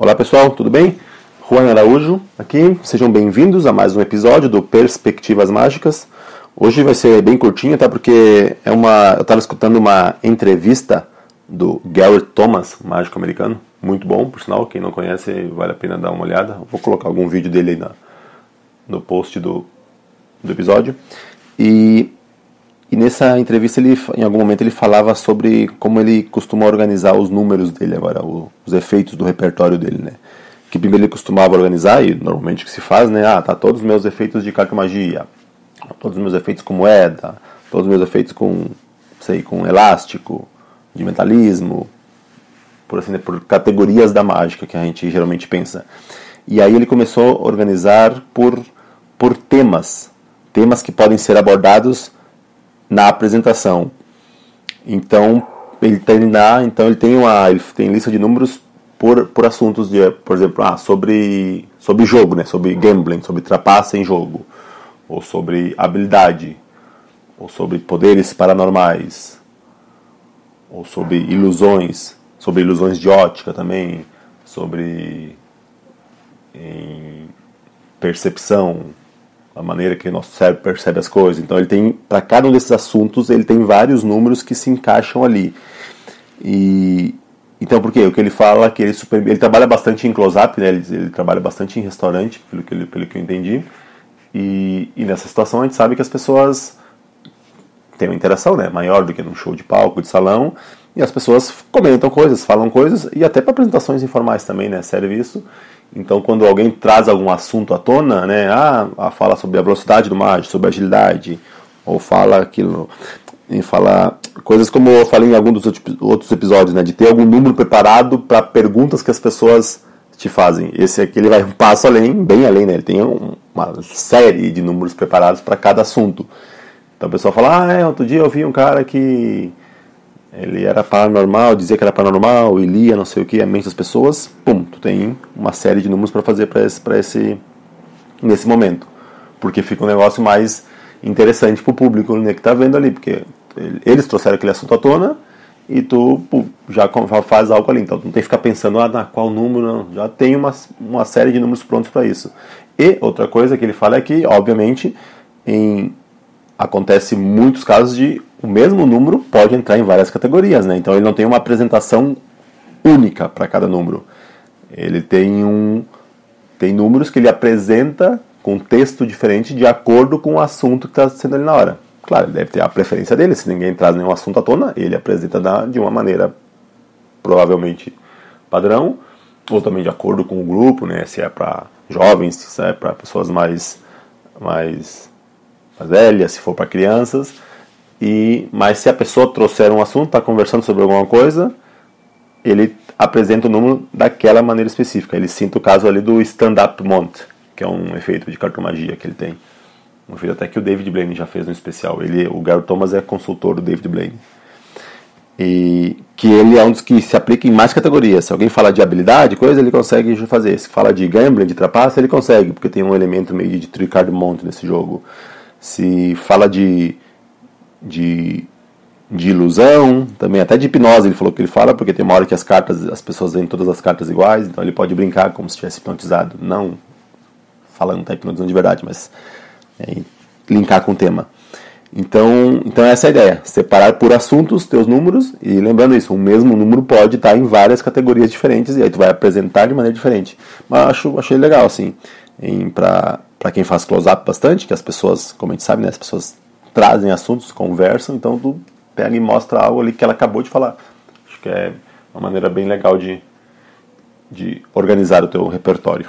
Olá pessoal, tudo bem? Juan Araújo aqui, sejam bem-vindos a mais um episódio do Perspectivas Mágicas. Hoje vai ser bem curtinho, tá? Porque é uma, eu estava escutando uma entrevista do Gary Thomas, mágico americano, muito bom, por sinal, quem não conhece vale a pena dar uma olhada. vou colocar algum vídeo dele aí na, no post do, do episódio. E nessa entrevista, ele, em algum momento, ele falava sobre como ele costuma organizar os números dele agora, os efeitos do repertório dele, né? Que primeiro ele costumava organizar, e normalmente que se faz, né? Ah, tá todos os meus efeitos de carta magia, todos os meus efeitos com moeda, todos os meus efeitos com, sei, com elástico, de metalismo, por assim, por categorias da mágica que a gente geralmente pensa. E aí ele começou a organizar por, por temas, temas que podem ser abordados na apresentação. Então ele tem lá, então ele tem uma, ele tem lista de números por, por assuntos de, por exemplo, ah, sobre sobre jogo, né, sobre gambling, sobre trapaça em jogo, ou sobre habilidade, ou sobre poderes paranormais, ou sobre ilusões, sobre ilusões de ótica também, sobre percepção, a maneira que o nosso cérebro percebe as coisas. Então ele tem, para cada um desses assuntos, ele tem vários números que se encaixam ali. E então por quê? O que ele fala é que ele, super, ele trabalha bastante em close-up, né? Ele, ele, trabalha bastante em restaurante, pelo que, pelo que eu entendi. E, e nessa situação a gente sabe que as pessoas têm uma interação né, maior do que num show de palco, de salão, e as pessoas comentam coisas, falam coisas, e até para apresentações informais também, né? Serve isso. Então, quando alguém traz algum assunto à tona, né, ah, fala sobre a velocidade do mágico, sobre a agilidade, ou fala aquilo, e fala coisas como eu falei em algum dos outros episódios, né, de ter algum número preparado para perguntas que as pessoas te fazem. Esse aqui ele vai um passo além, bem além, né? Ele tem uma série de números preparados para cada assunto. Então o pessoal fala, ah, é, outro dia eu vi um cara que ele era paranormal, dizia que era paranormal, e lia não sei o que, a mente das pessoas, pum, tu tem uma série de números para fazer para esse, esse, nesse momento. Porque fica um negócio mais interessante para o público né, que está vendo ali, porque eles trouxeram aquele assunto à tona e tu pum, já faz algo ali. Então tu não tem que ficar pensando, ah, na qual número, não. já tem uma, uma série de números prontos para isso. E outra coisa que ele fala é que, obviamente, em acontece muitos casos de o mesmo número pode entrar em várias categorias, né? Então ele não tem uma apresentação única para cada número. Ele tem um tem números que ele apresenta com texto diferente de acordo com o assunto que está sendo ali na hora. Claro, ele deve ter a preferência dele. Se ninguém traz nenhum assunto à tona, ele apresenta de uma maneira provavelmente padrão, ou também de acordo com o grupo, né? Se é para jovens, se é para pessoas mais mais mais velhas, se for para crianças. E mas se a pessoa trouxer um assunto, está conversando sobre alguma coisa, ele apresenta o número daquela maneira específica. Ele cita o caso ali do stand-up mont, que é um efeito de cartomagia que ele tem. Um efeito até que o David Blaine já fez no especial. Ele, o Gary Thomas é consultor do David Blaine. E que ele é um dos que se aplica em mais categorias. Se alguém fala de habilidade, coisa, ele consegue fazer. Se fala de gambling, de trapaça, ele consegue, porque tem um elemento meio de tricard monte nesse jogo se fala de, de, de ilusão, também até de hipnose ele falou que ele fala, porque tem uma hora que as cartas, as pessoas veem todas as cartas iguais, então ele pode brincar como se estivesse hipnotizado, não falando tá hipnotizando de verdade, mas é, linkar com o tema. Então, então essa é a ideia, separar por assuntos teus números e lembrando isso, o mesmo número pode estar em várias categorias diferentes e aí tu vai apresentar de maneira diferente. Mas acho achei legal assim, para quem faz close-up bastante, que as pessoas, como a gente sabe, né, as pessoas trazem assuntos, conversam, então tu pega e mostra algo ali que ela acabou de falar. Acho que é uma maneira bem legal de, de organizar o teu repertório.